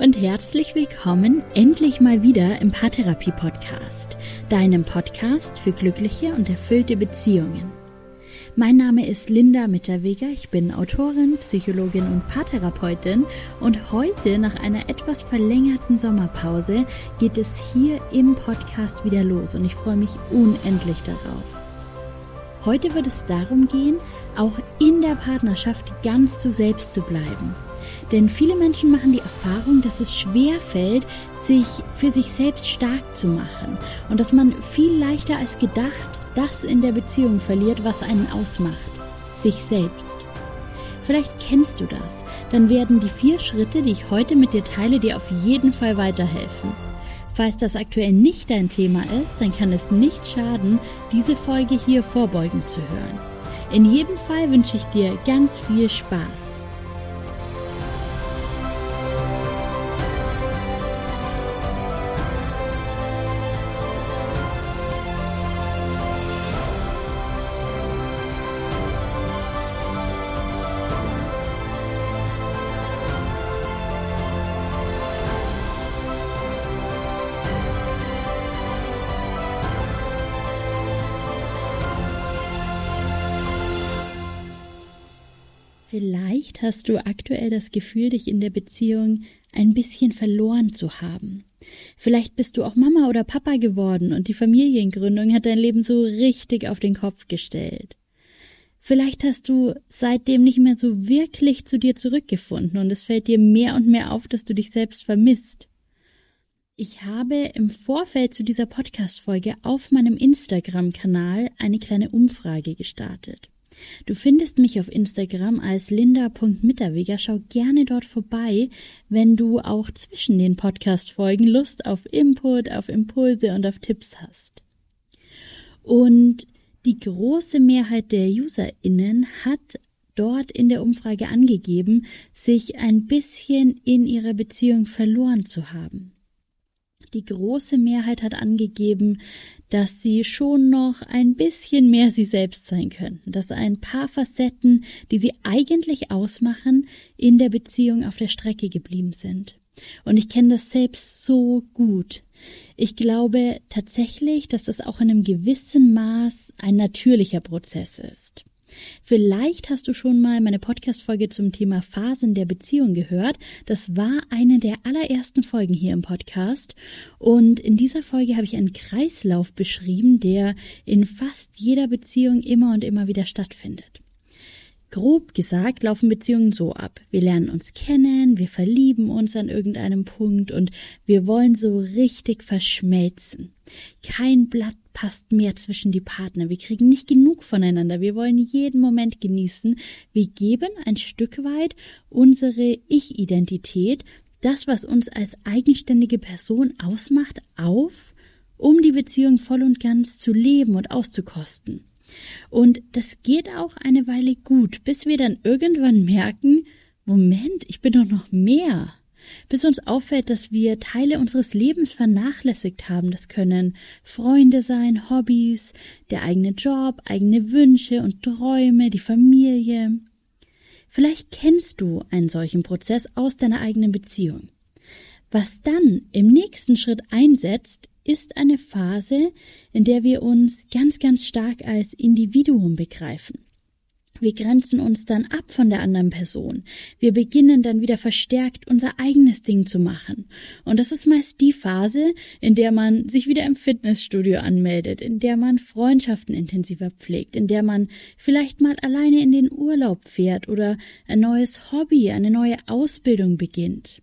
und herzlich willkommen endlich mal wieder im Paartherapie Podcast, deinem Podcast für glückliche und erfüllte Beziehungen. Mein Name ist Linda Mitterweger, ich bin Autorin, Psychologin und Paartherapeutin und heute nach einer etwas verlängerten Sommerpause geht es hier im Podcast wieder los und ich freue mich unendlich darauf. Heute wird es darum gehen, auch in der Partnerschaft ganz zu selbst zu bleiben. Denn viele Menschen machen die Erfahrung, dass es schwer fällt, sich für sich selbst stark zu machen und dass man viel leichter als gedacht das in der Beziehung verliert, was einen ausmacht, sich selbst. Vielleicht kennst du das, dann werden die vier Schritte, die ich heute mit dir teile, dir auf jeden Fall weiterhelfen. Falls das aktuell nicht dein Thema ist, dann kann es nicht schaden, diese Folge hier vorbeugend zu hören. In jedem Fall wünsche ich dir ganz viel Spaß. Vielleicht hast du aktuell das Gefühl, dich in der Beziehung ein bisschen verloren zu haben. Vielleicht bist du auch Mama oder Papa geworden und die Familiengründung hat dein Leben so richtig auf den Kopf gestellt. Vielleicht hast du seitdem nicht mehr so wirklich zu dir zurückgefunden und es fällt dir mehr und mehr auf, dass du dich selbst vermisst. Ich habe im Vorfeld zu dieser Podcast-Folge auf meinem Instagram-Kanal eine kleine Umfrage gestartet. Du findest mich auf Instagram als linda.mitterweger. Schau gerne dort vorbei, wenn du auch zwischen den Podcast-Folgen Lust auf Input, auf Impulse und auf Tipps hast. Und die große Mehrheit der UserInnen hat dort in der Umfrage angegeben, sich ein bisschen in ihrer Beziehung verloren zu haben. Die große Mehrheit hat angegeben, dass sie schon noch ein bisschen mehr sie selbst sein könnten, dass ein paar Facetten, die sie eigentlich ausmachen, in der Beziehung auf der Strecke geblieben sind. Und ich kenne das selbst so gut. Ich glaube tatsächlich, dass das auch in einem gewissen Maß ein natürlicher Prozess ist. Vielleicht hast du schon mal meine Podcast-Folge zum Thema Phasen der Beziehung gehört. Das war eine der allerersten Folgen hier im Podcast. Und in dieser Folge habe ich einen Kreislauf beschrieben, der in fast jeder Beziehung immer und immer wieder stattfindet. Grob gesagt laufen Beziehungen so ab. Wir lernen uns kennen, wir verlieben uns an irgendeinem Punkt und wir wollen so richtig verschmelzen. Kein Blatt passt mehr zwischen die Partner. Wir kriegen nicht genug voneinander. Wir wollen jeden Moment genießen. Wir geben ein Stück weit unsere Ich-Identität, das, was uns als eigenständige Person ausmacht, auf, um die Beziehung voll und ganz zu leben und auszukosten. Und das geht auch eine Weile gut, bis wir dann irgendwann merken, Moment, ich bin doch noch mehr. Bis uns auffällt, dass wir Teile unseres Lebens vernachlässigt haben. Das können Freunde sein, Hobbys, der eigene Job, eigene Wünsche und Träume, die Familie. Vielleicht kennst du einen solchen Prozess aus deiner eigenen Beziehung. Was dann im nächsten Schritt einsetzt, ist eine Phase, in der wir uns ganz, ganz stark als Individuum begreifen. Wir grenzen uns dann ab von der anderen Person. Wir beginnen dann wieder verstärkt unser eigenes Ding zu machen. Und das ist meist die Phase, in der man sich wieder im Fitnessstudio anmeldet, in der man Freundschaften intensiver pflegt, in der man vielleicht mal alleine in den Urlaub fährt oder ein neues Hobby, eine neue Ausbildung beginnt.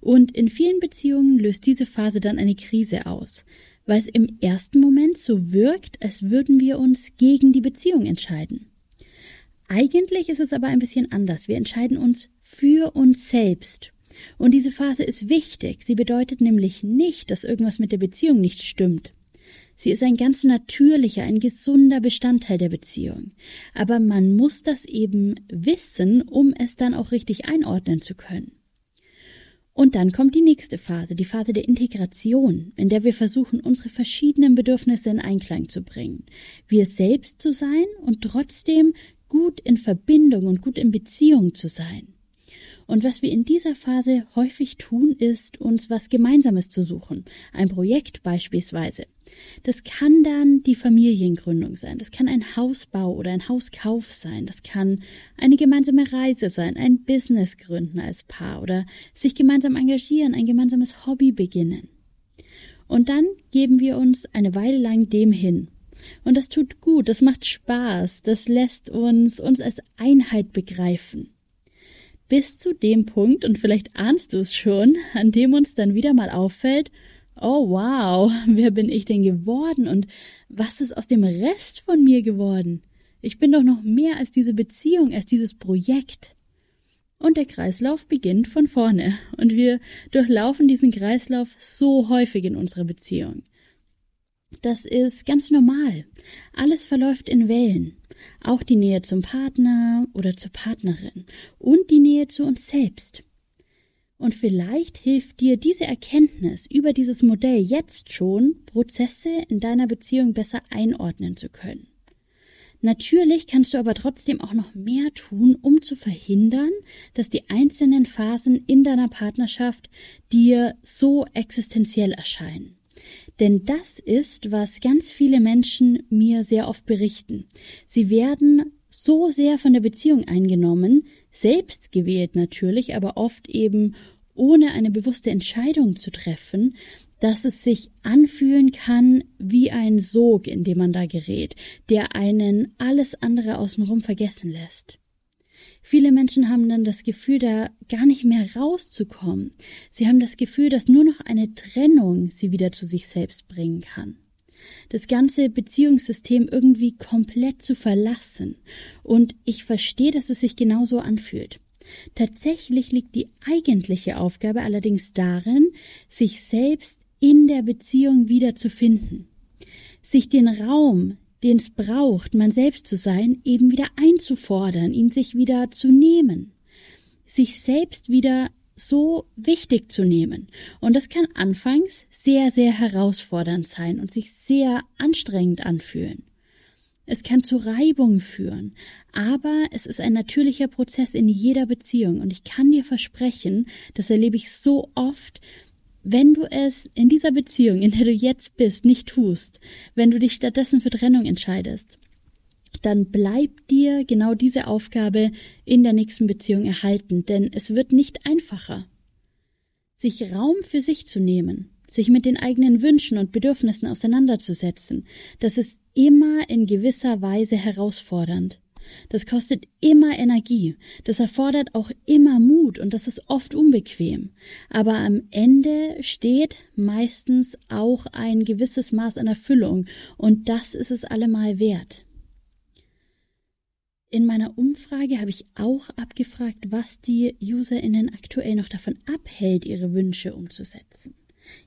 Und in vielen Beziehungen löst diese Phase dann eine Krise aus, weil es im ersten Moment so wirkt, als würden wir uns gegen die Beziehung entscheiden. Eigentlich ist es aber ein bisschen anders. Wir entscheiden uns für uns selbst. Und diese Phase ist wichtig. Sie bedeutet nämlich nicht, dass irgendwas mit der Beziehung nicht stimmt. Sie ist ein ganz natürlicher, ein gesunder Bestandteil der Beziehung. Aber man muss das eben wissen, um es dann auch richtig einordnen zu können. Und dann kommt die nächste Phase, die Phase der Integration, in der wir versuchen, unsere verschiedenen Bedürfnisse in Einklang zu bringen. Wir selbst zu sein und trotzdem gut in Verbindung und gut in Beziehung zu sein. Und was wir in dieser Phase häufig tun, ist, uns was Gemeinsames zu suchen. Ein Projekt beispielsweise. Das kann dann die Familiengründung sein. Das kann ein Hausbau oder ein Hauskauf sein. Das kann eine gemeinsame Reise sein, ein Business gründen als Paar oder sich gemeinsam engagieren, ein gemeinsames Hobby beginnen. Und dann geben wir uns eine Weile lang dem hin. Und das tut gut, das macht Spaß, das lässt uns uns als Einheit begreifen. Bis zu dem Punkt, und vielleicht ahnst du es schon, an dem uns dann wieder mal auffällt, oh wow, wer bin ich denn geworden und was ist aus dem Rest von mir geworden? Ich bin doch noch mehr als diese Beziehung, als dieses Projekt. Und der Kreislauf beginnt von vorne und wir durchlaufen diesen Kreislauf so häufig in unserer Beziehung. Das ist ganz normal. Alles verläuft in Wellen. Auch die Nähe zum Partner oder zur Partnerin und die Nähe zu uns selbst. Und vielleicht hilft dir diese Erkenntnis über dieses Modell jetzt schon, Prozesse in deiner Beziehung besser einordnen zu können. Natürlich kannst du aber trotzdem auch noch mehr tun, um zu verhindern, dass die einzelnen Phasen in deiner Partnerschaft dir so existenziell erscheinen. Denn das ist, was ganz viele Menschen mir sehr oft berichten. Sie werden so sehr von der Beziehung eingenommen, selbst gewählt natürlich, aber oft eben ohne eine bewusste Entscheidung zu treffen, dass es sich anfühlen kann wie ein Sog, in dem man da gerät, der einen alles andere außenrum vergessen lässt. Viele Menschen haben dann das Gefühl, da gar nicht mehr rauszukommen. Sie haben das Gefühl, dass nur noch eine Trennung sie wieder zu sich selbst bringen kann das ganze Beziehungssystem irgendwie komplett zu verlassen. Und ich verstehe, dass es sich genauso anfühlt. Tatsächlich liegt die eigentliche Aufgabe allerdings darin, sich selbst in der Beziehung wiederzufinden, sich den Raum, den es braucht, man selbst zu sein, eben wieder einzufordern, ihn sich wieder zu nehmen, sich selbst wieder so wichtig zu nehmen. Und das kann anfangs sehr, sehr herausfordernd sein und sich sehr anstrengend anfühlen. Es kann zu Reibung führen, aber es ist ein natürlicher Prozess in jeder Beziehung und ich kann dir versprechen, das erlebe ich so oft, wenn du es in dieser Beziehung, in der du jetzt bist, nicht tust, wenn du dich stattdessen für Trennung entscheidest, dann bleibt dir genau diese Aufgabe in der nächsten Beziehung erhalten, denn es wird nicht einfacher. Sich Raum für sich zu nehmen, sich mit den eigenen Wünschen und Bedürfnissen auseinanderzusetzen, das ist immer in gewisser Weise herausfordernd. Das kostet immer Energie, das erfordert auch immer Mut und das ist oft unbequem. Aber am Ende steht meistens auch ein gewisses Maß an Erfüllung und das ist es allemal wert. In meiner Umfrage habe ich auch abgefragt, was die UserInnen aktuell noch davon abhält, ihre Wünsche umzusetzen.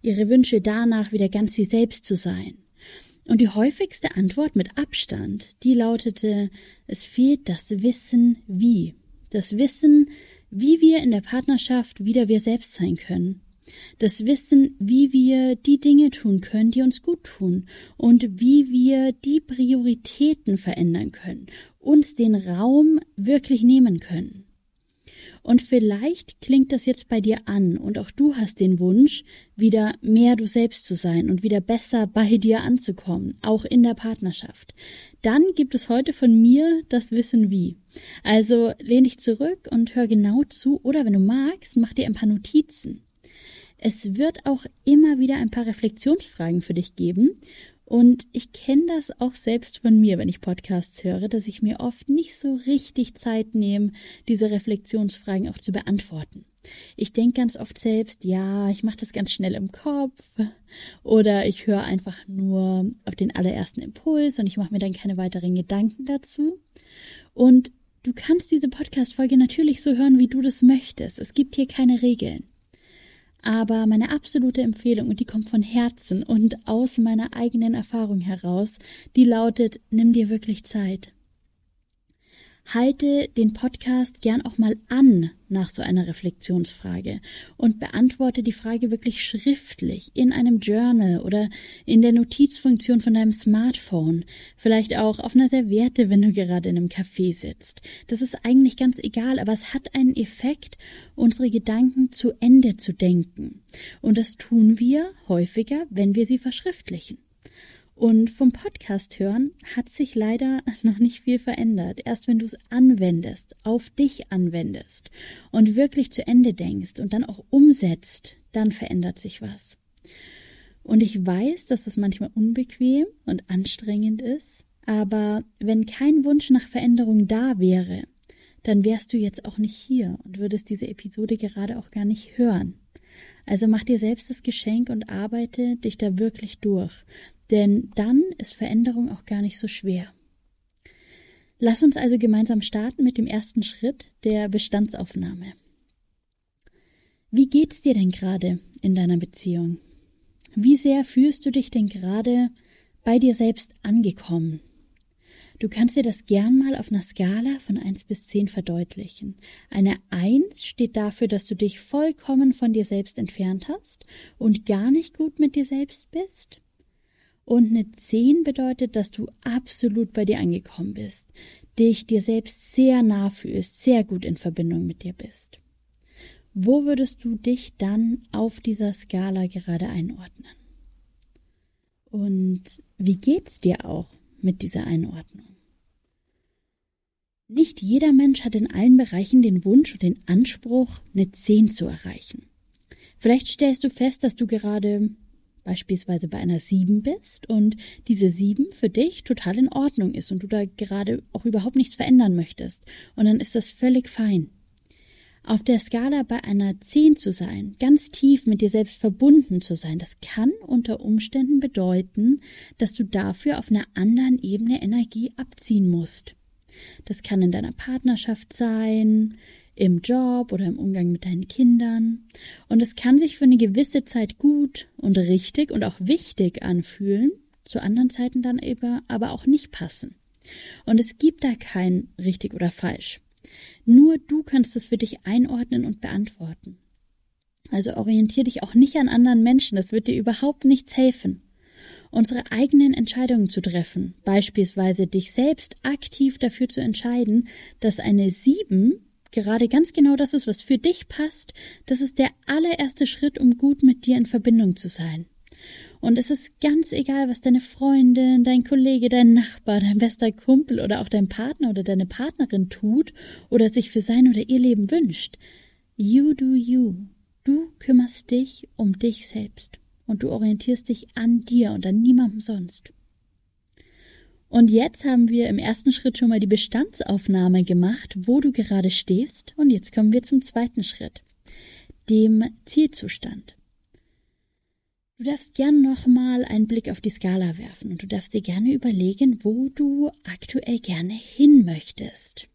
Ihre Wünsche danach, wieder ganz sie selbst zu sein. Und die häufigste Antwort mit Abstand, die lautete, es fehlt das Wissen wie. Das Wissen, wie wir in der Partnerschaft wieder wir selbst sein können. Das Wissen, wie wir die Dinge tun können, die uns gut tun und wie wir die Prioritäten verändern können, uns den Raum wirklich nehmen können. Und vielleicht klingt das jetzt bei dir an und auch du hast den Wunsch, wieder mehr du selbst zu sein und wieder besser bei dir anzukommen, auch in der Partnerschaft. Dann gibt es heute von mir das Wissen wie. Also lehn dich zurück und hör genau zu oder wenn du magst, mach dir ein paar Notizen. Es wird auch immer wieder ein paar Reflexionsfragen für dich geben und ich kenne das auch selbst von mir, wenn ich Podcasts höre, dass ich mir oft nicht so richtig Zeit nehme, diese Reflexionsfragen auch zu beantworten. Ich denke ganz oft selbst, ja, ich mache das ganz schnell im Kopf oder ich höre einfach nur auf den allerersten Impuls und ich mache mir dann keine weiteren Gedanken dazu. Und du kannst diese Podcast-Folge natürlich so hören, wie du das möchtest. Es gibt hier keine Regeln. Aber meine absolute Empfehlung, und die kommt von Herzen und aus meiner eigenen Erfahrung heraus, die lautet, nimm dir wirklich Zeit. Halte den Podcast gern auch mal an nach so einer Reflexionsfrage und beantworte die Frage wirklich schriftlich in einem Journal oder in der Notizfunktion von deinem Smartphone, vielleicht auch auf einer Serviette, wenn du gerade in einem Café sitzt. Das ist eigentlich ganz egal, aber es hat einen Effekt, unsere Gedanken zu Ende zu denken. Und das tun wir häufiger, wenn wir sie verschriftlichen. Und vom Podcast hören hat sich leider noch nicht viel verändert. Erst wenn du es anwendest, auf dich anwendest und wirklich zu Ende denkst und dann auch umsetzt, dann verändert sich was. Und ich weiß, dass das manchmal unbequem und anstrengend ist, aber wenn kein Wunsch nach Veränderung da wäre, dann wärst du jetzt auch nicht hier und würdest diese Episode gerade auch gar nicht hören. Also mach dir selbst das Geschenk und arbeite dich da wirklich durch, denn dann ist Veränderung auch gar nicht so schwer. Lass uns also gemeinsam starten mit dem ersten Schritt der Bestandsaufnahme. Wie geht's dir denn gerade in deiner Beziehung? Wie sehr fühlst du dich denn gerade bei dir selbst angekommen? Du kannst dir das gern mal auf einer Skala von 1 bis 10 verdeutlichen. Eine 1 steht dafür, dass du dich vollkommen von dir selbst entfernt hast und gar nicht gut mit dir selbst bist. Und eine 10 bedeutet, dass du absolut bei dir angekommen bist, dich dir selbst sehr nah fühlst, sehr gut in Verbindung mit dir bist. Wo würdest du dich dann auf dieser Skala gerade einordnen? Und wie geht's dir auch mit dieser Einordnung? Nicht jeder Mensch hat in allen Bereichen den Wunsch und den Anspruch, eine 10 zu erreichen. Vielleicht stellst du fest, dass du gerade beispielsweise bei einer 7 bist und diese 7 für dich total in Ordnung ist und du da gerade auch überhaupt nichts verändern möchtest. Und dann ist das völlig fein. Auf der Skala bei einer 10 zu sein, ganz tief mit dir selbst verbunden zu sein, das kann unter Umständen bedeuten, dass du dafür auf einer anderen Ebene Energie abziehen musst. Das kann in deiner Partnerschaft sein, im Job oder im Umgang mit deinen Kindern. Und es kann sich für eine gewisse Zeit gut und richtig und auch wichtig anfühlen, zu anderen Zeiten dann aber auch nicht passen. Und es gibt da kein richtig oder falsch. Nur du kannst es für dich einordnen und beantworten. Also orientier dich auch nicht an anderen Menschen, das wird dir überhaupt nichts helfen. Unsere eigenen Entscheidungen zu treffen, beispielsweise dich selbst aktiv dafür zu entscheiden, dass eine sieben gerade ganz genau das ist, was für dich passt, das ist der allererste Schritt, um gut mit dir in Verbindung zu sein. Und es ist ganz egal, was deine Freundin, dein Kollege, dein Nachbar, dein bester Kumpel oder auch dein Partner oder deine Partnerin tut oder sich für sein oder ihr Leben wünscht. You do you. Du kümmerst dich um dich selbst und du orientierst dich an dir und an niemandem sonst. Und jetzt haben wir im ersten Schritt schon mal die Bestandsaufnahme gemacht, wo du gerade stehst. Und jetzt kommen wir zum zweiten Schritt, dem Zielzustand. Du darfst gerne nochmal einen Blick auf die Skala werfen und du darfst dir gerne überlegen, wo du aktuell gerne hin möchtest.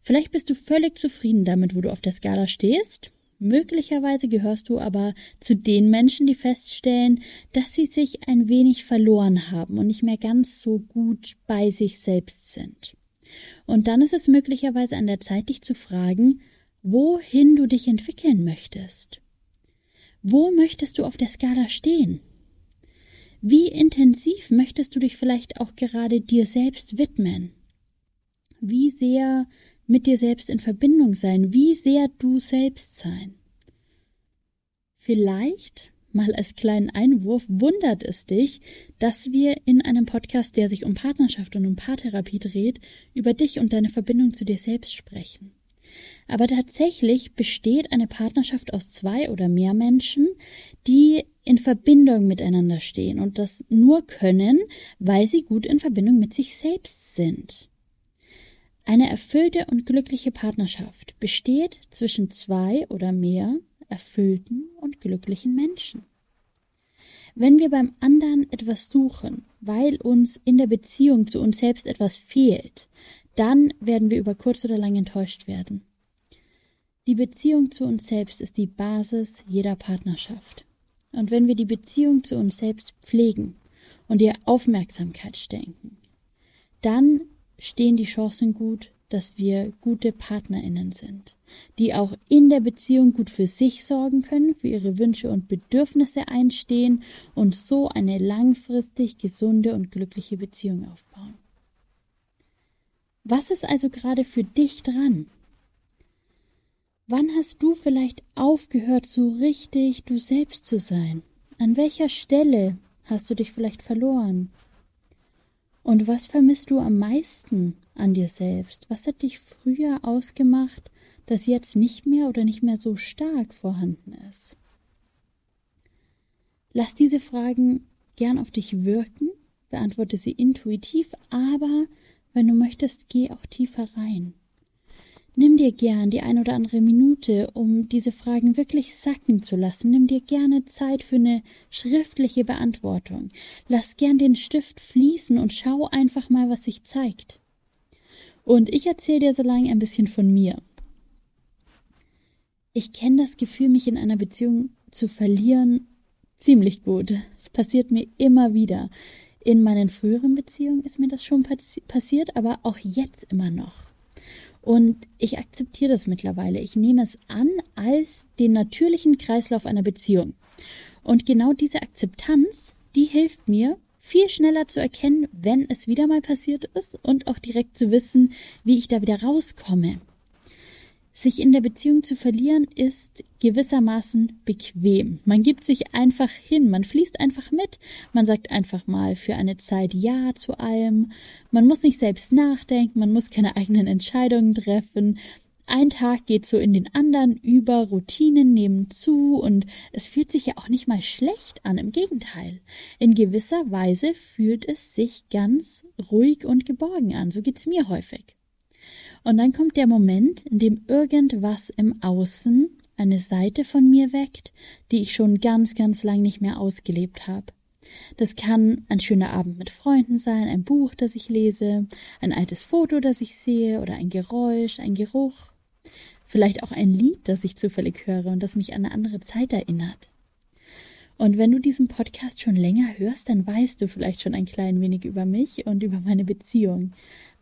Vielleicht bist du völlig zufrieden damit, wo du auf der Skala stehst Möglicherweise gehörst du aber zu den Menschen, die feststellen, dass sie sich ein wenig verloren haben und nicht mehr ganz so gut bei sich selbst sind. Und dann ist es möglicherweise an der Zeit, dich zu fragen, wohin du dich entwickeln möchtest. Wo möchtest du auf der Skala stehen? Wie intensiv möchtest du dich vielleicht auch gerade dir selbst widmen? Wie sehr mit dir selbst in Verbindung sein, wie sehr du selbst sein. Vielleicht, mal als kleinen Einwurf, wundert es dich, dass wir in einem Podcast, der sich um Partnerschaft und um Paartherapie dreht, über dich und deine Verbindung zu dir selbst sprechen. Aber tatsächlich besteht eine Partnerschaft aus zwei oder mehr Menschen, die in Verbindung miteinander stehen und das nur können, weil sie gut in Verbindung mit sich selbst sind. Eine erfüllte und glückliche Partnerschaft besteht zwischen zwei oder mehr erfüllten und glücklichen Menschen. Wenn wir beim anderen etwas suchen, weil uns in der Beziehung zu uns selbst etwas fehlt, dann werden wir über kurz oder lang enttäuscht werden. Die Beziehung zu uns selbst ist die Basis jeder Partnerschaft. Und wenn wir die Beziehung zu uns selbst pflegen und ihr Aufmerksamkeit schenken, dann stehen die Chancen gut, dass wir gute Partnerinnen sind, die auch in der Beziehung gut für sich sorgen können, für ihre Wünsche und Bedürfnisse einstehen und so eine langfristig gesunde und glückliche Beziehung aufbauen. Was ist also gerade für dich dran? Wann hast du vielleicht aufgehört, so richtig du selbst zu sein? An welcher Stelle hast du dich vielleicht verloren? Und was vermisst du am meisten an dir selbst? Was hat dich früher ausgemacht, das jetzt nicht mehr oder nicht mehr so stark vorhanden ist? Lass diese Fragen gern auf dich wirken, beantworte sie intuitiv, aber wenn du möchtest, geh auch tiefer rein. Nimm dir gern die ein oder andere Minute, um diese Fragen wirklich sacken zu lassen. Nimm dir gerne Zeit für eine schriftliche Beantwortung. Lass gern den Stift fließen und schau einfach mal, was sich zeigt. Und ich erzähle dir so lange ein bisschen von mir. Ich kenne das Gefühl, mich in einer Beziehung zu verlieren, ziemlich gut. Es passiert mir immer wieder. In meinen früheren Beziehungen ist mir das schon passi passiert, aber auch jetzt immer noch. Und ich akzeptiere das mittlerweile. Ich nehme es an als den natürlichen Kreislauf einer Beziehung. Und genau diese Akzeptanz, die hilft mir, viel schneller zu erkennen, wenn es wieder mal passiert ist und auch direkt zu wissen, wie ich da wieder rauskomme. Sich in der Beziehung zu verlieren ist gewissermaßen bequem. Man gibt sich einfach hin, man fließt einfach mit, man sagt einfach mal für eine Zeit Ja zu allem, man muss nicht selbst nachdenken, man muss keine eigenen Entscheidungen treffen. Ein Tag geht so in den anderen über, Routinen nehmen zu und es fühlt sich ja auch nicht mal schlecht an, im Gegenteil. In gewisser Weise fühlt es sich ganz ruhig und geborgen an, so geht's mir häufig. Und dann kommt der Moment, in dem irgendwas im Außen eine Seite von mir weckt, die ich schon ganz, ganz lang nicht mehr ausgelebt habe. Das kann ein schöner Abend mit Freunden sein, ein Buch, das ich lese, ein altes Foto, das ich sehe, oder ein Geräusch, ein Geruch. Vielleicht auch ein Lied, das ich zufällig höre und das mich an eine andere Zeit erinnert. Und wenn du diesen Podcast schon länger hörst, dann weißt du vielleicht schon ein klein wenig über mich und über meine Beziehung.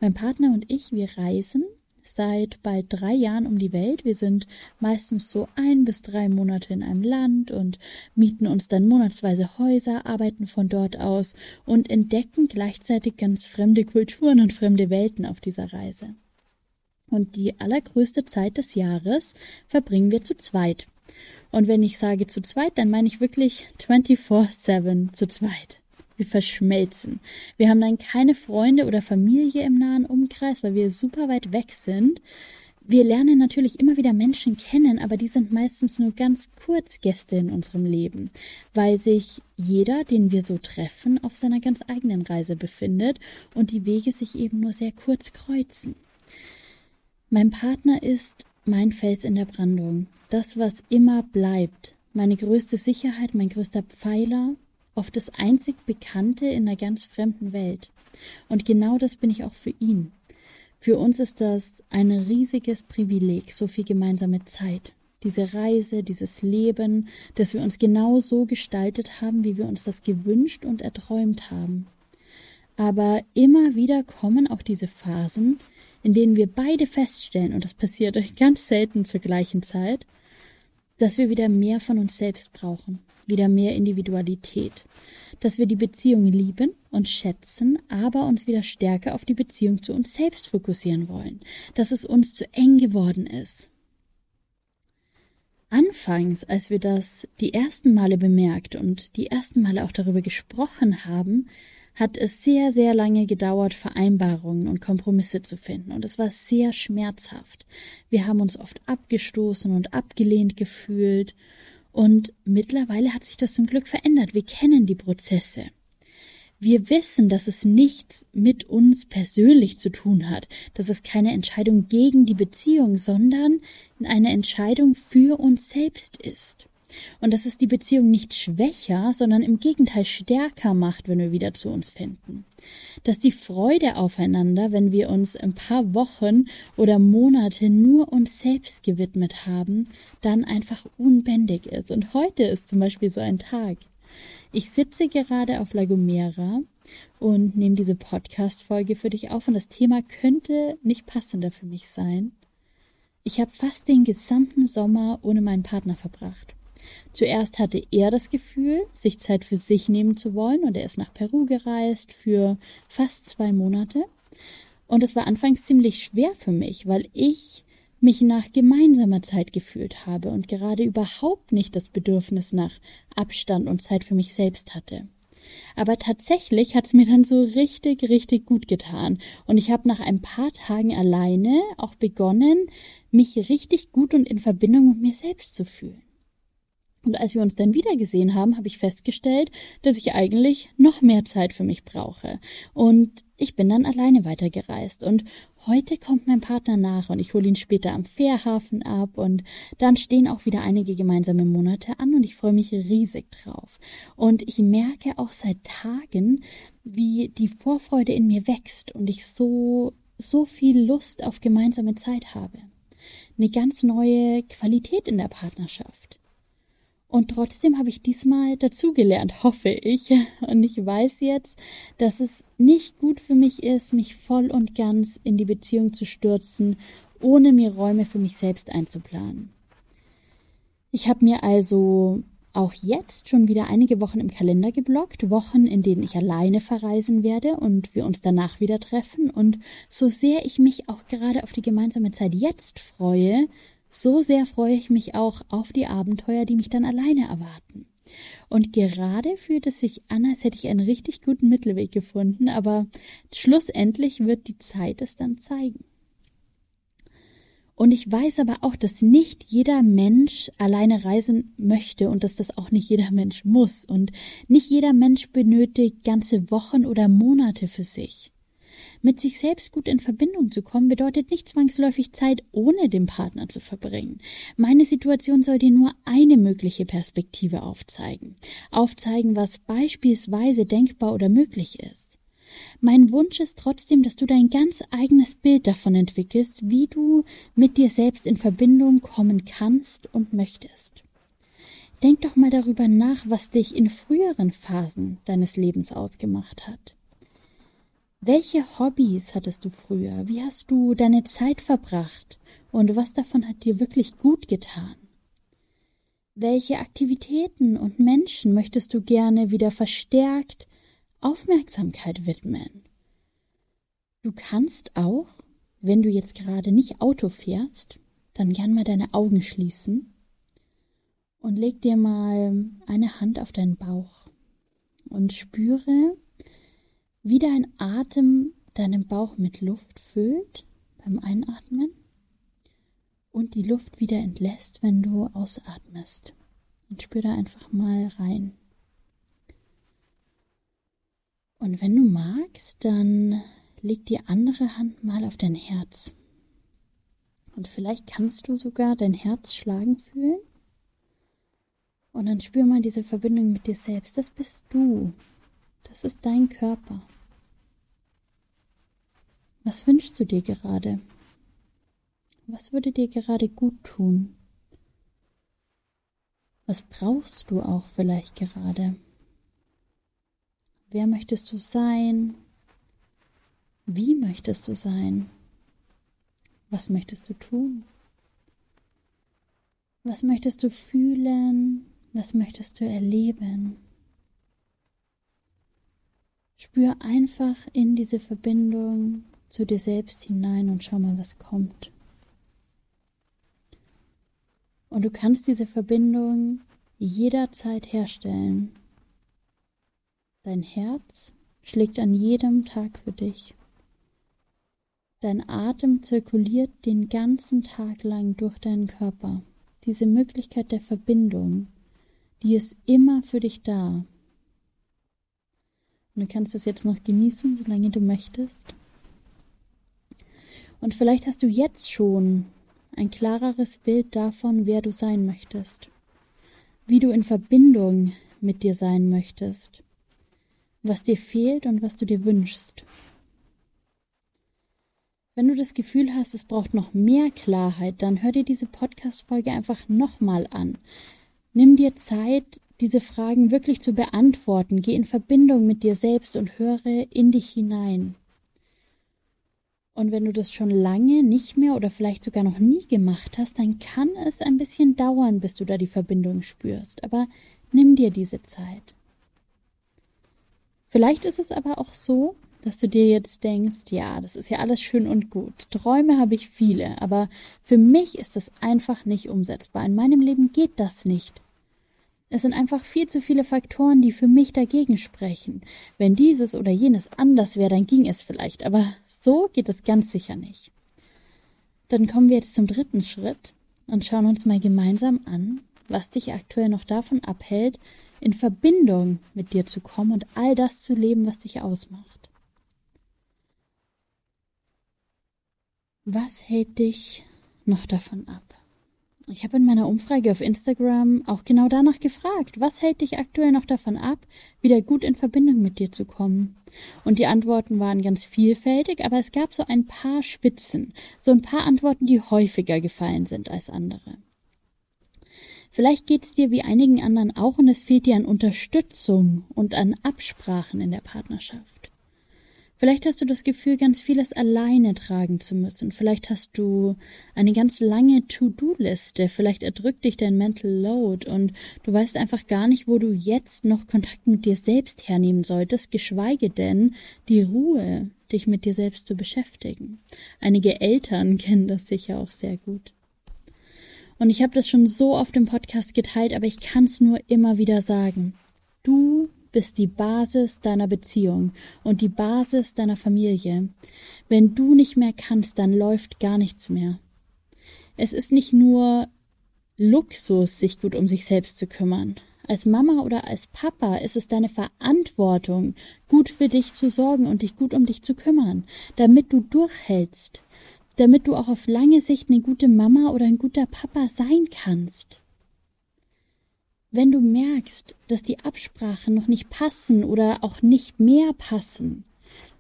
Mein Partner und ich, wir reisen seit bald drei Jahren um die Welt. Wir sind meistens so ein bis drei Monate in einem Land und mieten uns dann monatsweise Häuser, arbeiten von dort aus und entdecken gleichzeitig ganz fremde Kulturen und fremde Welten auf dieser Reise. Und die allergrößte Zeit des Jahres verbringen wir zu zweit. Und wenn ich sage zu zweit, dann meine ich wirklich 24-7 zu zweit. Wir verschmelzen. Wir haben dann keine Freunde oder Familie im nahen Umkreis, weil wir super weit weg sind. Wir lernen natürlich immer wieder Menschen kennen, aber die sind meistens nur ganz kurz Gäste in unserem Leben, weil sich jeder, den wir so treffen, auf seiner ganz eigenen Reise befindet und die Wege sich eben nur sehr kurz kreuzen. Mein Partner ist mein Fels in der Brandung, das, was immer bleibt, meine größte Sicherheit, mein größter Pfeiler, oft das einzig Bekannte in einer ganz fremden Welt. Und genau das bin ich auch für ihn. Für uns ist das ein riesiges Privileg, so viel gemeinsame Zeit. Diese Reise, dieses Leben, das wir uns genau so gestaltet haben, wie wir uns das gewünscht und erträumt haben. Aber immer wieder kommen auch diese Phasen, in denen wir beide feststellen, und das passiert ganz selten zur gleichen Zeit, dass wir wieder mehr von uns selbst brauchen, wieder mehr Individualität, dass wir die Beziehung lieben und schätzen, aber uns wieder stärker auf die Beziehung zu uns selbst fokussieren wollen, dass es uns zu eng geworden ist. Anfangs, als wir das die ersten Male bemerkt und die ersten Male auch darüber gesprochen haben, hat es sehr, sehr lange gedauert, Vereinbarungen und Kompromisse zu finden, und es war sehr schmerzhaft. Wir haben uns oft abgestoßen und abgelehnt gefühlt, und mittlerweile hat sich das zum Glück verändert. Wir kennen die Prozesse. Wir wissen, dass es nichts mit uns persönlich zu tun hat, dass es keine Entscheidung gegen die Beziehung, sondern eine Entscheidung für uns selbst ist. Und dass es die Beziehung nicht schwächer, sondern im Gegenteil stärker macht, wenn wir wieder zu uns finden. Dass die Freude aufeinander, wenn wir uns ein paar Wochen oder Monate nur uns selbst gewidmet haben, dann einfach unbändig ist. Und heute ist zum Beispiel so ein Tag. Ich sitze gerade auf La Gomera und nehme diese Podcast-Folge für dich auf und das Thema könnte nicht passender für mich sein. Ich habe fast den gesamten Sommer ohne meinen Partner verbracht. Zuerst hatte er das Gefühl, sich Zeit für sich nehmen zu wollen und er ist nach Peru gereist für fast zwei Monate. Und es war anfangs ziemlich schwer für mich, weil ich mich nach gemeinsamer Zeit gefühlt habe und gerade überhaupt nicht das Bedürfnis nach Abstand und Zeit für mich selbst hatte. Aber tatsächlich hat's mir dann so richtig, richtig gut getan. Und ich habe nach ein paar Tagen alleine auch begonnen, mich richtig gut und in Verbindung mit mir selbst zu fühlen. Und als wir uns dann wieder gesehen haben, habe ich festgestellt, dass ich eigentlich noch mehr Zeit für mich brauche. Und ich bin dann alleine weitergereist. Und heute kommt mein Partner nach und ich hole ihn später am Fährhafen ab. Und dann stehen auch wieder einige gemeinsame Monate an und ich freue mich riesig drauf. Und ich merke auch seit Tagen, wie die Vorfreude in mir wächst und ich so, so viel Lust auf gemeinsame Zeit habe. Eine ganz neue Qualität in der Partnerschaft. Und trotzdem habe ich diesmal dazugelernt, hoffe ich. Und ich weiß jetzt, dass es nicht gut für mich ist, mich voll und ganz in die Beziehung zu stürzen, ohne mir Räume für mich selbst einzuplanen. Ich habe mir also auch jetzt schon wieder einige Wochen im Kalender geblockt, Wochen, in denen ich alleine verreisen werde und wir uns danach wieder treffen. Und so sehr ich mich auch gerade auf die gemeinsame Zeit jetzt freue, so sehr freue ich mich auch auf die Abenteuer, die mich dann alleine erwarten. Und gerade fühlt es sich an, als hätte ich einen richtig guten Mittelweg gefunden, aber schlussendlich wird die Zeit es dann zeigen. Und ich weiß aber auch, dass nicht jeder Mensch alleine reisen möchte und dass das auch nicht jeder Mensch muss. Und nicht jeder Mensch benötigt ganze Wochen oder Monate für sich. Mit sich selbst gut in Verbindung zu kommen, bedeutet nicht zwangsläufig Zeit ohne den Partner zu verbringen. Meine Situation soll dir nur eine mögliche Perspektive aufzeigen. Aufzeigen, was beispielsweise denkbar oder möglich ist. Mein Wunsch ist trotzdem, dass du dein ganz eigenes Bild davon entwickelst, wie du mit dir selbst in Verbindung kommen kannst und möchtest. Denk doch mal darüber nach, was dich in früheren Phasen deines Lebens ausgemacht hat. Welche Hobbys hattest du früher? Wie hast du deine Zeit verbracht? Und was davon hat dir wirklich gut getan? Welche Aktivitäten und Menschen möchtest du gerne wieder verstärkt Aufmerksamkeit widmen? Du kannst auch, wenn du jetzt gerade nicht Auto fährst, dann gern mal deine Augen schließen und leg dir mal eine Hand auf deinen Bauch und spüre, wie dein Atem deinen Bauch mit Luft füllt beim Einatmen und die Luft wieder entlässt, wenn du ausatmest. Und spür da einfach mal rein. Und wenn du magst, dann leg die andere Hand mal auf dein Herz. Und vielleicht kannst du sogar dein Herz schlagen fühlen. Und dann spür mal diese Verbindung mit dir selbst. Das bist du. Das ist dein Körper. Was wünschst du dir gerade? Was würde dir gerade gut tun? Was brauchst du auch vielleicht gerade? Wer möchtest du sein? Wie möchtest du sein? Was möchtest du tun? Was möchtest du fühlen? Was möchtest du erleben? Spür einfach in diese Verbindung zu dir selbst hinein und schau mal, was kommt. Und du kannst diese Verbindung jederzeit herstellen. Dein Herz schlägt an jedem Tag für dich. Dein Atem zirkuliert den ganzen Tag lang durch deinen Körper. Diese Möglichkeit der Verbindung, die ist immer für dich da. Und du kannst es jetzt noch genießen, solange du möchtest. Und vielleicht hast du jetzt schon ein klareres Bild davon, wer du sein möchtest, wie du in Verbindung mit dir sein möchtest, was dir fehlt und was du dir wünschst. Wenn du das Gefühl hast, es braucht noch mehr Klarheit, dann hör dir diese Podcast-Folge einfach nochmal an. Nimm dir Zeit, diese Fragen wirklich zu beantworten. Geh in Verbindung mit dir selbst und höre in dich hinein. Und wenn du das schon lange nicht mehr oder vielleicht sogar noch nie gemacht hast, dann kann es ein bisschen dauern, bis du da die Verbindung spürst. Aber nimm dir diese Zeit. Vielleicht ist es aber auch so, dass du dir jetzt denkst, ja, das ist ja alles schön und gut. Träume habe ich viele, aber für mich ist es einfach nicht umsetzbar. In meinem Leben geht das nicht. Es sind einfach viel zu viele Faktoren, die für mich dagegen sprechen. Wenn dieses oder jenes anders wäre, dann ging es vielleicht, aber so geht es ganz sicher nicht. Dann kommen wir jetzt zum dritten Schritt und schauen uns mal gemeinsam an, was dich aktuell noch davon abhält, in Verbindung mit dir zu kommen und all das zu leben, was dich ausmacht. Was hält dich noch davon ab? Ich habe in meiner Umfrage auf Instagram auch genau danach gefragt, was hält dich aktuell noch davon ab, wieder gut in Verbindung mit dir zu kommen? Und die Antworten waren ganz vielfältig, aber es gab so ein paar Spitzen, so ein paar Antworten, die häufiger gefallen sind als andere. Vielleicht geht's dir wie einigen anderen auch und es fehlt dir an Unterstützung und an Absprachen in der Partnerschaft. Vielleicht hast du das Gefühl, ganz vieles alleine tragen zu müssen. Vielleicht hast du eine ganz lange To-Do-Liste. Vielleicht erdrückt dich dein Mental Load und du weißt einfach gar nicht, wo du jetzt noch Kontakt mit dir selbst hernehmen solltest, geschweige denn die Ruhe, dich mit dir selbst zu beschäftigen. Einige Eltern kennen das sicher auch sehr gut. Und ich habe das schon so oft im Podcast geteilt, aber ich kann es nur immer wieder sagen. Du bist die Basis deiner Beziehung und die Basis deiner Familie. Wenn du nicht mehr kannst, dann läuft gar nichts mehr. Es ist nicht nur Luxus, sich gut um sich selbst zu kümmern. Als Mama oder als Papa ist es deine Verantwortung, gut für dich zu sorgen und dich gut um dich zu kümmern, damit du durchhältst, damit du auch auf lange Sicht eine gute Mama oder ein guter Papa sein kannst. Wenn du merkst, dass die Absprachen noch nicht passen oder auch nicht mehr passen,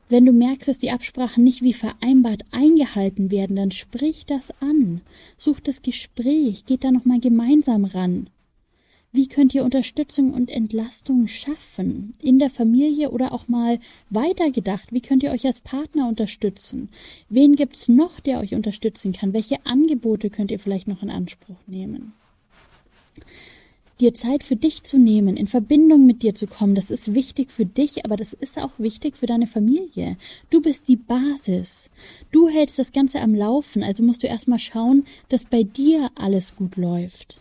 wenn du merkst, dass die Absprachen nicht wie vereinbart eingehalten werden, dann sprich das an. Such das Gespräch, geht da nochmal gemeinsam ran. Wie könnt ihr Unterstützung und Entlastung schaffen? In der Familie oder auch mal weitergedacht? Wie könnt ihr euch als Partner unterstützen? Wen gibt's noch, der euch unterstützen kann? Welche Angebote könnt ihr vielleicht noch in Anspruch nehmen? Dir Zeit für dich zu nehmen, in Verbindung mit dir zu kommen, das ist wichtig für dich, aber das ist auch wichtig für deine Familie. Du bist die Basis. Du hältst das Ganze am Laufen, also musst du erstmal schauen, dass bei dir alles gut läuft.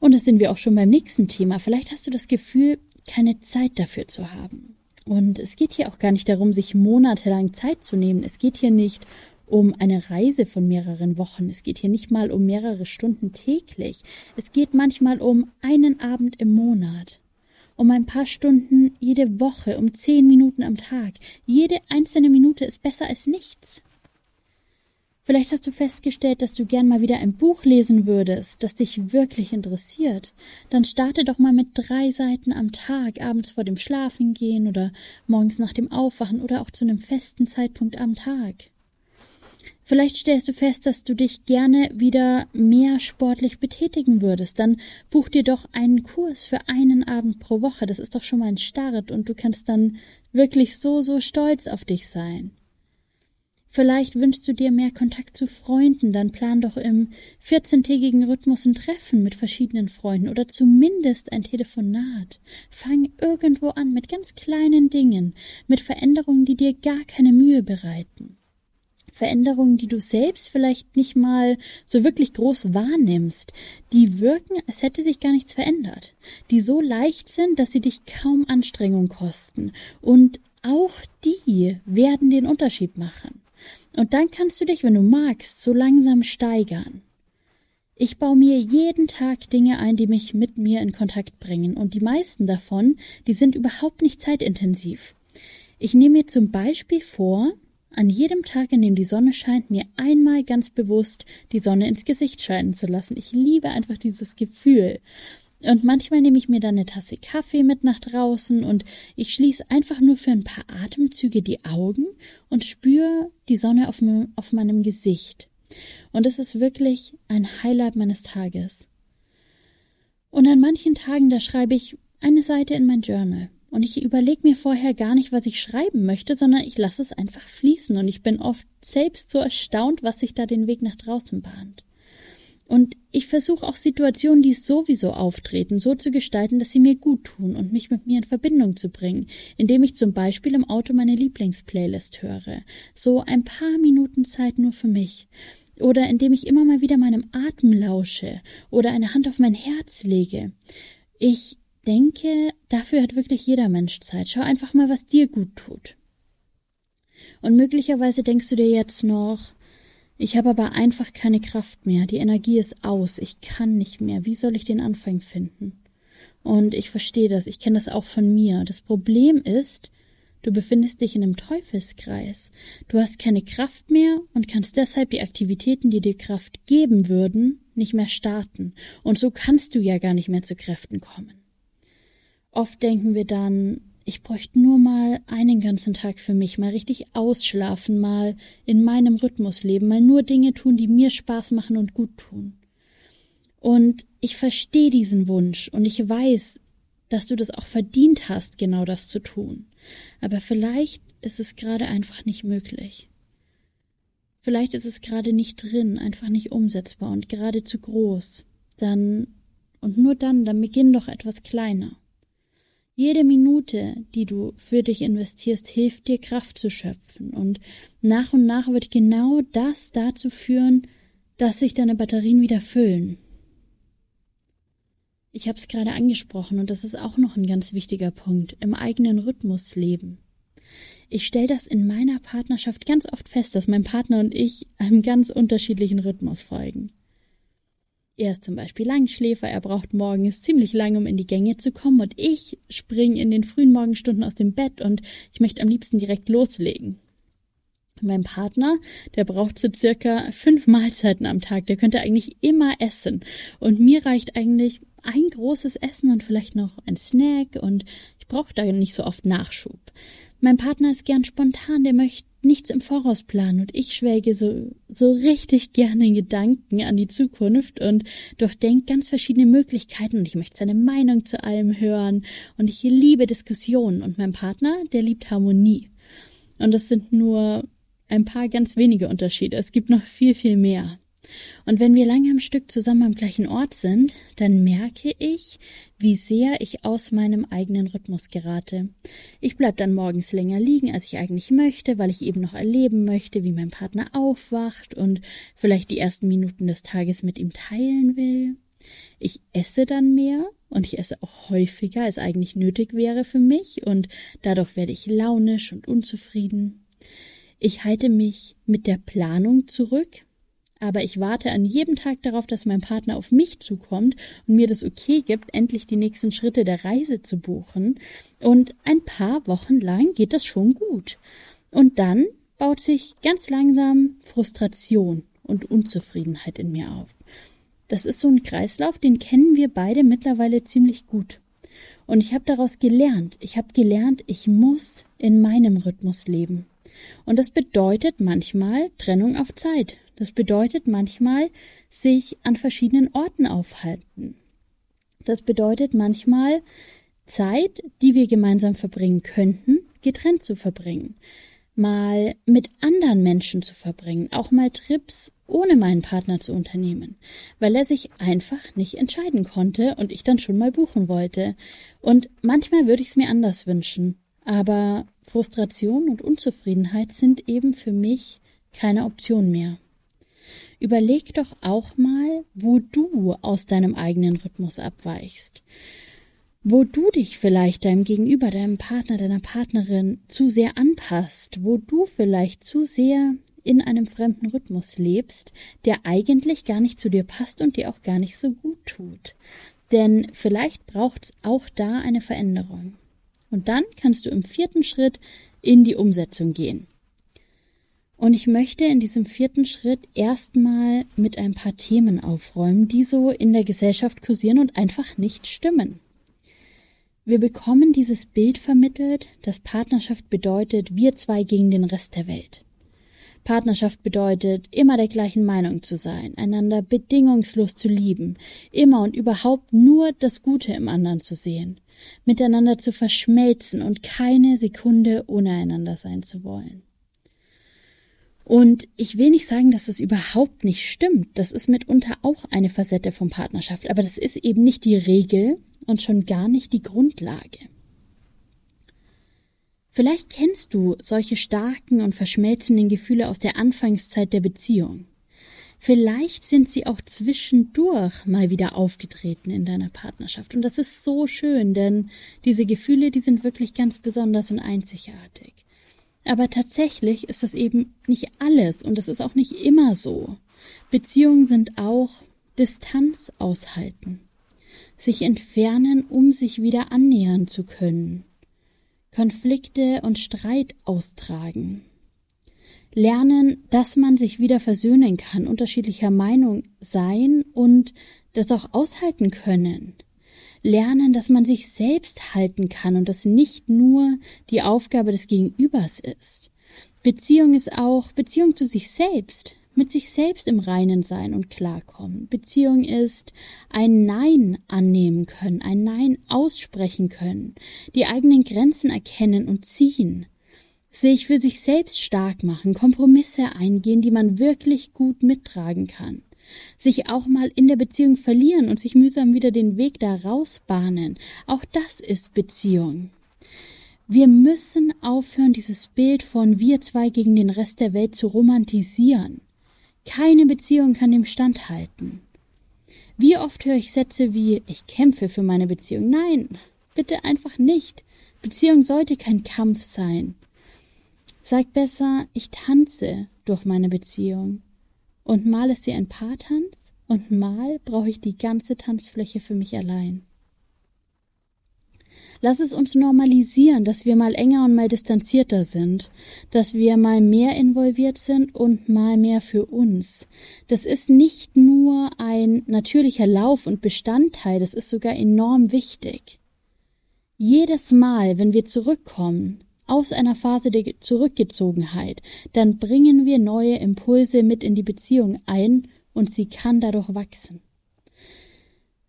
Und das sind wir auch schon beim nächsten Thema. Vielleicht hast du das Gefühl, keine Zeit dafür zu haben. Und es geht hier auch gar nicht darum, sich monatelang Zeit zu nehmen. Es geht hier nicht um eine Reise von mehreren Wochen. Es geht hier nicht mal um mehrere Stunden täglich. Es geht manchmal um einen Abend im Monat. Um ein paar Stunden jede Woche, um zehn Minuten am Tag. Jede einzelne Minute ist besser als nichts. Vielleicht hast du festgestellt, dass du gern mal wieder ein Buch lesen würdest, das dich wirklich interessiert. Dann starte doch mal mit drei Seiten am Tag, abends vor dem Schlafengehen oder morgens nach dem Aufwachen oder auch zu einem festen Zeitpunkt am Tag. Vielleicht stellst du fest, dass du dich gerne wieder mehr sportlich betätigen würdest. Dann buch dir doch einen Kurs für einen Abend pro Woche. Das ist doch schon mal ein Start und du kannst dann wirklich so, so stolz auf dich sein. Vielleicht wünschst du dir mehr Kontakt zu Freunden, dann plan doch im 14-tägigen Rhythmus ein Treffen mit verschiedenen Freunden oder zumindest ein Telefonat. Fang irgendwo an mit ganz kleinen Dingen, mit Veränderungen, die dir gar keine Mühe bereiten. Veränderungen, die du selbst vielleicht nicht mal so wirklich groß wahrnimmst, die wirken, als hätte sich gar nichts verändert, die so leicht sind, dass sie dich kaum Anstrengung kosten. Und auch die werden den Unterschied machen. Und dann kannst du dich, wenn du magst, so langsam steigern. Ich baue mir jeden Tag Dinge ein, die mich mit mir in Kontakt bringen, und die meisten davon, die sind überhaupt nicht zeitintensiv. Ich nehme mir zum Beispiel vor, an jedem Tag, in dem die Sonne scheint, mir einmal ganz bewusst die Sonne ins Gesicht scheinen zu lassen. Ich liebe einfach dieses Gefühl. Und manchmal nehme ich mir dann eine Tasse Kaffee mit nach draußen und ich schließe einfach nur für ein paar Atemzüge die Augen und spüre die Sonne auf, auf meinem Gesicht. Und es ist wirklich ein Highlight meines Tages. Und an manchen Tagen, da schreibe ich eine Seite in mein Journal. Und ich überlege mir vorher gar nicht, was ich schreiben möchte, sondern ich lasse es einfach fließen. Und ich bin oft selbst so erstaunt, was sich da den Weg nach draußen bahnt. Und ich versuche auch Situationen, die sowieso auftreten, so zu gestalten, dass sie mir gut tun und mich mit mir in Verbindung zu bringen, indem ich zum Beispiel im Auto meine Lieblingsplaylist höre. So ein paar Minuten Zeit nur für mich. Oder indem ich immer mal wieder meinem Atem lausche oder eine Hand auf mein Herz lege. Ich denke, dafür hat wirklich jeder Mensch Zeit. Schau einfach mal, was dir gut tut. Und möglicherweise denkst du dir jetzt noch, ich habe aber einfach keine Kraft mehr, die Energie ist aus, ich kann nicht mehr, wie soll ich den Anfang finden? Und ich verstehe das, ich kenne das auch von mir. Das Problem ist, du befindest dich in einem Teufelskreis. Du hast keine Kraft mehr und kannst deshalb die Aktivitäten, die dir Kraft geben würden, nicht mehr starten. Und so kannst du ja gar nicht mehr zu Kräften kommen. Oft denken wir dann, ich bräuchte nur mal einen ganzen Tag für mich, mal richtig ausschlafen, mal in meinem Rhythmus leben, mal nur Dinge tun, die mir Spaß machen und gut tun. Und ich verstehe diesen Wunsch und ich weiß, dass du das auch verdient hast, genau das zu tun. Aber vielleicht ist es gerade einfach nicht möglich. Vielleicht ist es gerade nicht drin, einfach nicht umsetzbar und gerade zu groß. Dann und nur dann, dann beginn doch etwas kleiner. Jede Minute, die du für dich investierst, hilft dir Kraft zu schöpfen und nach und nach wird genau das dazu führen, dass sich deine Batterien wieder füllen. Ich habe es gerade angesprochen und das ist auch noch ein ganz wichtiger Punkt, im eigenen Rhythmus leben. Ich stelle das in meiner Partnerschaft ganz oft fest, dass mein Partner und ich einem ganz unterschiedlichen Rhythmus folgen. Er ist zum Beispiel Langschläfer, er braucht morgens ziemlich lange, um in die Gänge zu kommen, und ich springe in den frühen Morgenstunden aus dem Bett und ich möchte am liebsten direkt loslegen. mein Partner, der braucht so circa fünf Mahlzeiten am Tag, der könnte eigentlich immer essen. Und mir reicht eigentlich ein großes Essen und vielleicht noch ein Snack und ich brauche da nicht so oft Nachschub. Mein Partner ist gern spontan, der möchte nichts im Voraus planen und ich schwelge so, so richtig gerne in Gedanken an die Zukunft und durchdenke ganz verschiedene Möglichkeiten und ich möchte seine Meinung zu allem hören und ich liebe Diskussionen und mein Partner, der liebt Harmonie. Und das sind nur ein paar ganz wenige Unterschiede. Es gibt noch viel, viel mehr. Und wenn wir lange am Stück zusammen am gleichen Ort sind, dann merke ich, wie sehr ich aus meinem eigenen Rhythmus gerate. Ich bleib dann morgens länger liegen, als ich eigentlich möchte, weil ich eben noch erleben möchte, wie mein Partner aufwacht und vielleicht die ersten Minuten des Tages mit ihm teilen will. Ich esse dann mehr und ich esse auch häufiger, als eigentlich nötig wäre für mich und dadurch werde ich launisch und unzufrieden. Ich halte mich mit der Planung zurück, aber ich warte an jedem Tag darauf, dass mein Partner auf mich zukommt und mir das okay gibt, endlich die nächsten Schritte der Reise zu buchen. Und ein paar Wochen lang geht das schon gut. Und dann baut sich ganz langsam Frustration und Unzufriedenheit in mir auf. Das ist so ein Kreislauf, den kennen wir beide mittlerweile ziemlich gut. Und ich habe daraus gelernt. Ich habe gelernt, ich muss in meinem Rhythmus leben. Und das bedeutet manchmal Trennung auf Zeit. Das bedeutet manchmal sich an verschiedenen Orten aufhalten. Das bedeutet manchmal Zeit, die wir gemeinsam verbringen könnten, getrennt zu verbringen. Mal mit anderen Menschen zu verbringen, auch mal Trips ohne meinen Partner zu unternehmen, weil er sich einfach nicht entscheiden konnte und ich dann schon mal buchen wollte. Und manchmal würde ich es mir anders wünschen, aber Frustration und Unzufriedenheit sind eben für mich keine Option mehr. Überleg doch auch mal, wo du aus deinem eigenen Rhythmus abweichst. Wo du dich vielleicht deinem Gegenüber, deinem Partner, deiner Partnerin zu sehr anpasst, wo du vielleicht zu sehr in einem fremden Rhythmus lebst, der eigentlich gar nicht zu dir passt und dir auch gar nicht so gut tut. Denn vielleicht braucht's auch da eine Veränderung. Und dann kannst du im vierten Schritt in die Umsetzung gehen. Und ich möchte in diesem vierten Schritt erstmal mit ein paar Themen aufräumen, die so in der Gesellschaft kursieren und einfach nicht stimmen. Wir bekommen dieses Bild vermittelt, dass Partnerschaft bedeutet, wir zwei gegen den Rest der Welt. Partnerschaft bedeutet, immer der gleichen Meinung zu sein, einander bedingungslos zu lieben, immer und überhaupt nur das Gute im anderen zu sehen, miteinander zu verschmelzen und keine Sekunde ohne einander sein zu wollen. Und ich will nicht sagen, dass das überhaupt nicht stimmt. Das ist mitunter auch eine Facette von Partnerschaft, aber das ist eben nicht die Regel und schon gar nicht die Grundlage. Vielleicht kennst du solche starken und verschmelzenden Gefühle aus der Anfangszeit der Beziehung. Vielleicht sind sie auch zwischendurch mal wieder aufgetreten in deiner Partnerschaft. Und das ist so schön, denn diese Gefühle, die sind wirklich ganz besonders und einzigartig. Aber tatsächlich ist das eben nicht alles und das ist auch nicht immer so. Beziehungen sind auch Distanz aushalten, sich entfernen, um sich wieder annähern zu können, Konflikte und Streit austragen, lernen, dass man sich wieder versöhnen kann, unterschiedlicher Meinung sein und das auch aushalten können, lernen, dass man sich selbst halten kann und das nicht nur die Aufgabe des Gegenübers ist. Beziehung ist auch Beziehung zu sich selbst, mit sich selbst im Reinen sein und klarkommen. Beziehung ist ein Nein annehmen können, ein Nein aussprechen können, die eigenen Grenzen erkennen und ziehen, sich für sich selbst stark machen, Kompromisse eingehen, die man wirklich gut mittragen kann sich auch mal in der Beziehung verlieren und sich mühsam wieder den Weg da rausbahnen. Auch das ist Beziehung. Wir müssen aufhören, dieses Bild von wir zwei gegen den Rest der Welt zu romantisieren. Keine Beziehung kann dem standhalten. Wie oft höre ich Sätze wie ich kämpfe für meine Beziehung. Nein, bitte einfach nicht. Beziehung sollte kein Kampf sein. Sag besser, ich tanze durch meine Beziehung. Und mal ist sie ein Paartanz und mal brauche ich die ganze Tanzfläche für mich allein. Lass es uns normalisieren, dass wir mal enger und mal distanzierter sind, dass wir mal mehr involviert sind und mal mehr für uns. Das ist nicht nur ein natürlicher Lauf und Bestandteil, das ist sogar enorm wichtig. Jedes Mal, wenn wir zurückkommen, aus einer Phase der Zurückgezogenheit, dann bringen wir neue Impulse mit in die Beziehung ein und sie kann dadurch wachsen.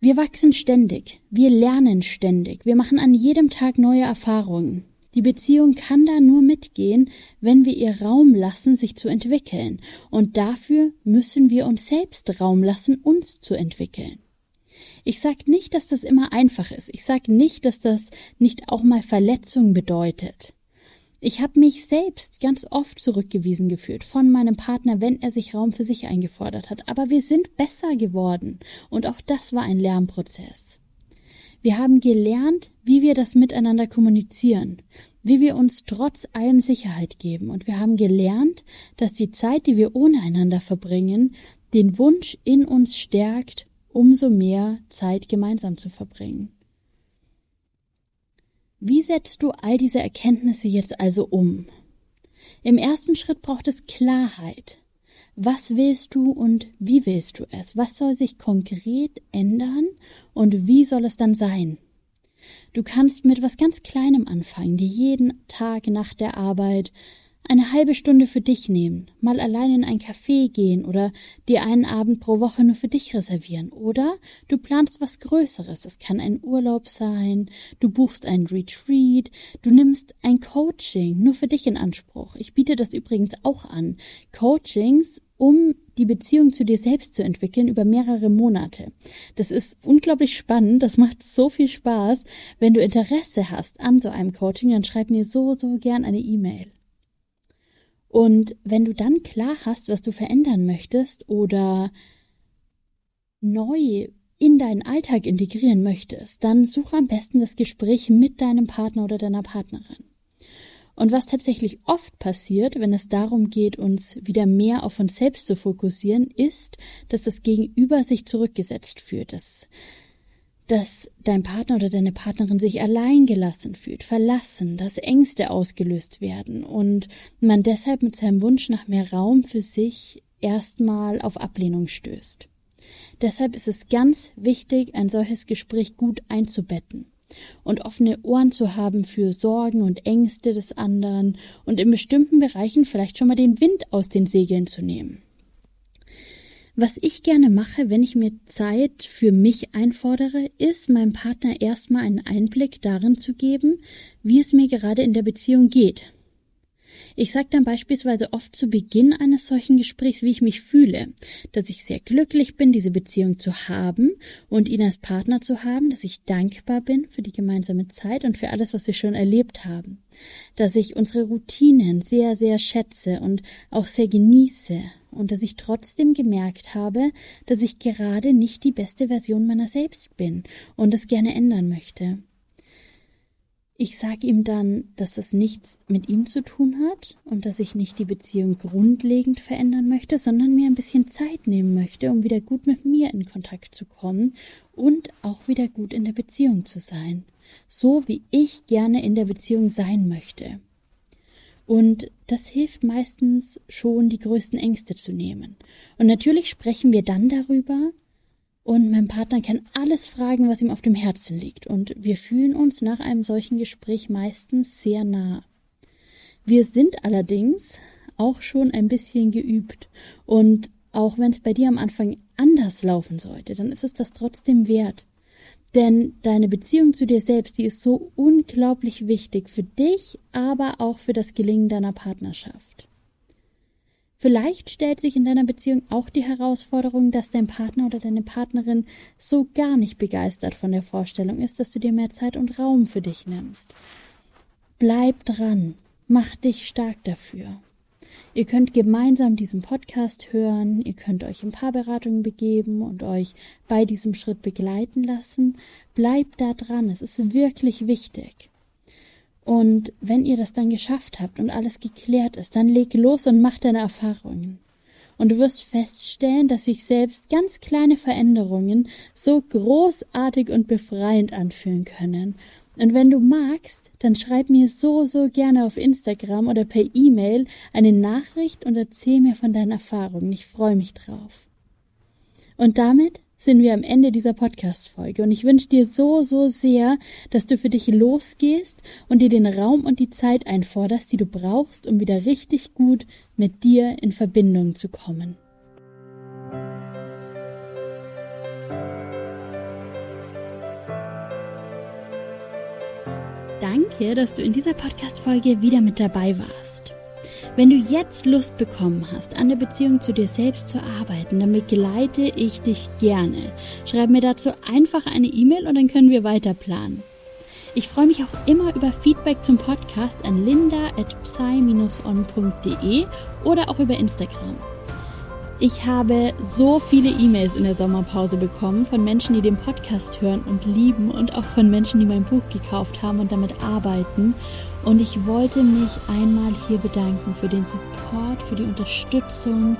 Wir wachsen ständig, wir lernen ständig, wir machen an jedem Tag neue Erfahrungen. Die Beziehung kann da nur mitgehen, wenn wir ihr Raum lassen, sich zu entwickeln. Und dafür müssen wir uns selbst Raum lassen, uns zu entwickeln. Ich sag nicht, dass das immer einfach ist. Ich sag nicht, dass das nicht auch mal Verletzung bedeutet. Ich habe mich selbst ganz oft zurückgewiesen gefühlt von meinem Partner, wenn er sich Raum für sich eingefordert hat. Aber wir sind besser geworden und auch das war ein Lernprozess. Wir haben gelernt, wie wir das miteinander kommunizieren, wie wir uns trotz allem Sicherheit geben und wir haben gelernt, dass die Zeit, die wir ohne einander verbringen, den Wunsch in uns stärkt, umso mehr Zeit gemeinsam zu verbringen. Wie setzt du all diese Erkenntnisse jetzt also um? Im ersten Schritt braucht es Klarheit. Was willst du und wie willst du es? Was soll sich konkret ändern und wie soll es dann sein? Du kannst mit was ganz Kleinem anfangen, dir jeden Tag nach der Arbeit eine halbe Stunde für dich nehmen, mal allein in ein Café gehen oder dir einen Abend pro Woche nur für dich reservieren. Oder du planst was Größeres. Es kann ein Urlaub sein, du buchst ein Retreat, du nimmst ein Coaching nur für dich in Anspruch. Ich biete das übrigens auch an. Coachings, um die Beziehung zu dir selbst zu entwickeln über mehrere Monate. Das ist unglaublich spannend, das macht so viel Spaß. Wenn du Interesse hast an so einem Coaching, dann schreib mir so, so gern eine E-Mail. Und wenn du dann klar hast, was du verändern möchtest oder neu in deinen Alltag integrieren möchtest, dann suche am besten das Gespräch mit deinem Partner oder deiner Partnerin. Und was tatsächlich oft passiert, wenn es darum geht, uns wieder mehr auf uns selbst zu fokussieren, ist, dass das Gegenüber sich zurückgesetzt fühlt, dass dass dein Partner oder deine Partnerin sich alleingelassen fühlt, verlassen, dass Ängste ausgelöst werden und man deshalb mit seinem Wunsch nach mehr Raum für sich erstmal auf Ablehnung stößt. Deshalb ist es ganz wichtig, ein solches Gespräch gut einzubetten. und offene Ohren zu haben für Sorgen und Ängste des anderen und in bestimmten Bereichen vielleicht schon mal den Wind aus den Segeln zu nehmen. Was ich gerne mache, wenn ich mir Zeit für mich einfordere, ist, meinem Partner erstmal einen Einblick darin zu geben, wie es mir gerade in der Beziehung geht. Ich sage dann beispielsweise oft zu Beginn eines solchen Gesprächs, wie ich mich fühle, dass ich sehr glücklich bin, diese Beziehung zu haben und ihn als Partner zu haben, dass ich dankbar bin für die gemeinsame Zeit und für alles, was wir schon erlebt haben, dass ich unsere Routinen sehr, sehr schätze und auch sehr genieße und dass ich trotzdem gemerkt habe, dass ich gerade nicht die beste Version meiner selbst bin und es gerne ändern möchte. Ich sage ihm dann, dass das nichts mit ihm zu tun hat und dass ich nicht die Beziehung grundlegend verändern möchte, sondern mir ein bisschen Zeit nehmen möchte, um wieder gut mit mir in Kontakt zu kommen und auch wieder gut in der Beziehung zu sein. So wie ich gerne in der Beziehung sein möchte. Und das hilft meistens schon, die größten Ängste zu nehmen. Und natürlich sprechen wir dann darüber, und mein Partner kann alles fragen, was ihm auf dem Herzen liegt. Und wir fühlen uns nach einem solchen Gespräch meistens sehr nah. Wir sind allerdings auch schon ein bisschen geübt. Und auch wenn es bei dir am Anfang anders laufen sollte, dann ist es das trotzdem wert. Denn deine Beziehung zu dir selbst, die ist so unglaublich wichtig für dich, aber auch für das Gelingen deiner Partnerschaft. Vielleicht stellt sich in deiner Beziehung auch die Herausforderung, dass dein Partner oder deine Partnerin so gar nicht begeistert von der Vorstellung ist, dass du dir mehr Zeit und Raum für dich nimmst. Bleib dran, mach dich stark dafür. Ihr könnt gemeinsam diesen Podcast hören, ihr könnt euch in Paarberatungen begeben und euch bei diesem Schritt begleiten lassen. Bleibt da dran, es ist wirklich wichtig. Und wenn ihr das dann geschafft habt und alles geklärt ist, dann leg los und mach deine Erfahrungen. Und du wirst feststellen, dass sich selbst ganz kleine Veränderungen so großartig und befreiend anfühlen können. Und wenn du magst, dann schreib mir so, so gerne auf Instagram oder per E-Mail eine Nachricht und erzähl mir von deinen Erfahrungen. Ich freue mich drauf. Und damit sind wir am Ende dieser Podcast-Folge und ich wünsche dir so, so sehr, dass du für dich losgehst und dir den Raum und die Zeit einforderst, die du brauchst, um wieder richtig gut mit dir in Verbindung zu kommen. Danke, dass du in dieser Podcast-Folge wieder mit dabei warst. Wenn du jetzt Lust bekommen hast, an der Beziehung zu dir selbst zu arbeiten, dann begleite ich dich gerne. Schreib mir dazu einfach eine E-Mail und dann können wir weiter planen. Ich freue mich auch immer über Feedback zum Podcast an linda.psy-on.de oder auch über Instagram. Ich habe so viele E-Mails in der Sommerpause bekommen von Menschen, die den Podcast hören und lieben und auch von Menschen, die mein Buch gekauft haben und damit arbeiten. Und ich wollte mich einmal hier bedanken für den Support, für die Unterstützung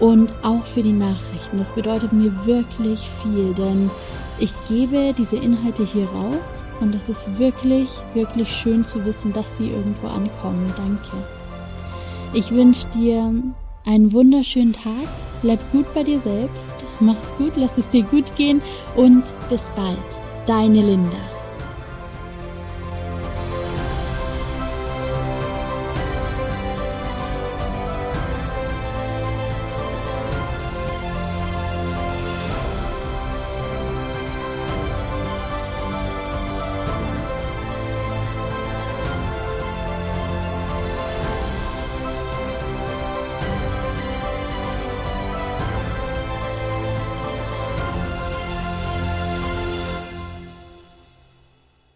und auch für die Nachrichten. Das bedeutet mir wirklich viel, denn ich gebe diese Inhalte hier raus und es ist wirklich, wirklich schön zu wissen, dass sie irgendwo ankommen. Danke. Ich wünsche dir einen wunderschönen Tag, bleib gut bei dir selbst, mach's gut, lass es dir gut gehen und bis bald. Deine Linda.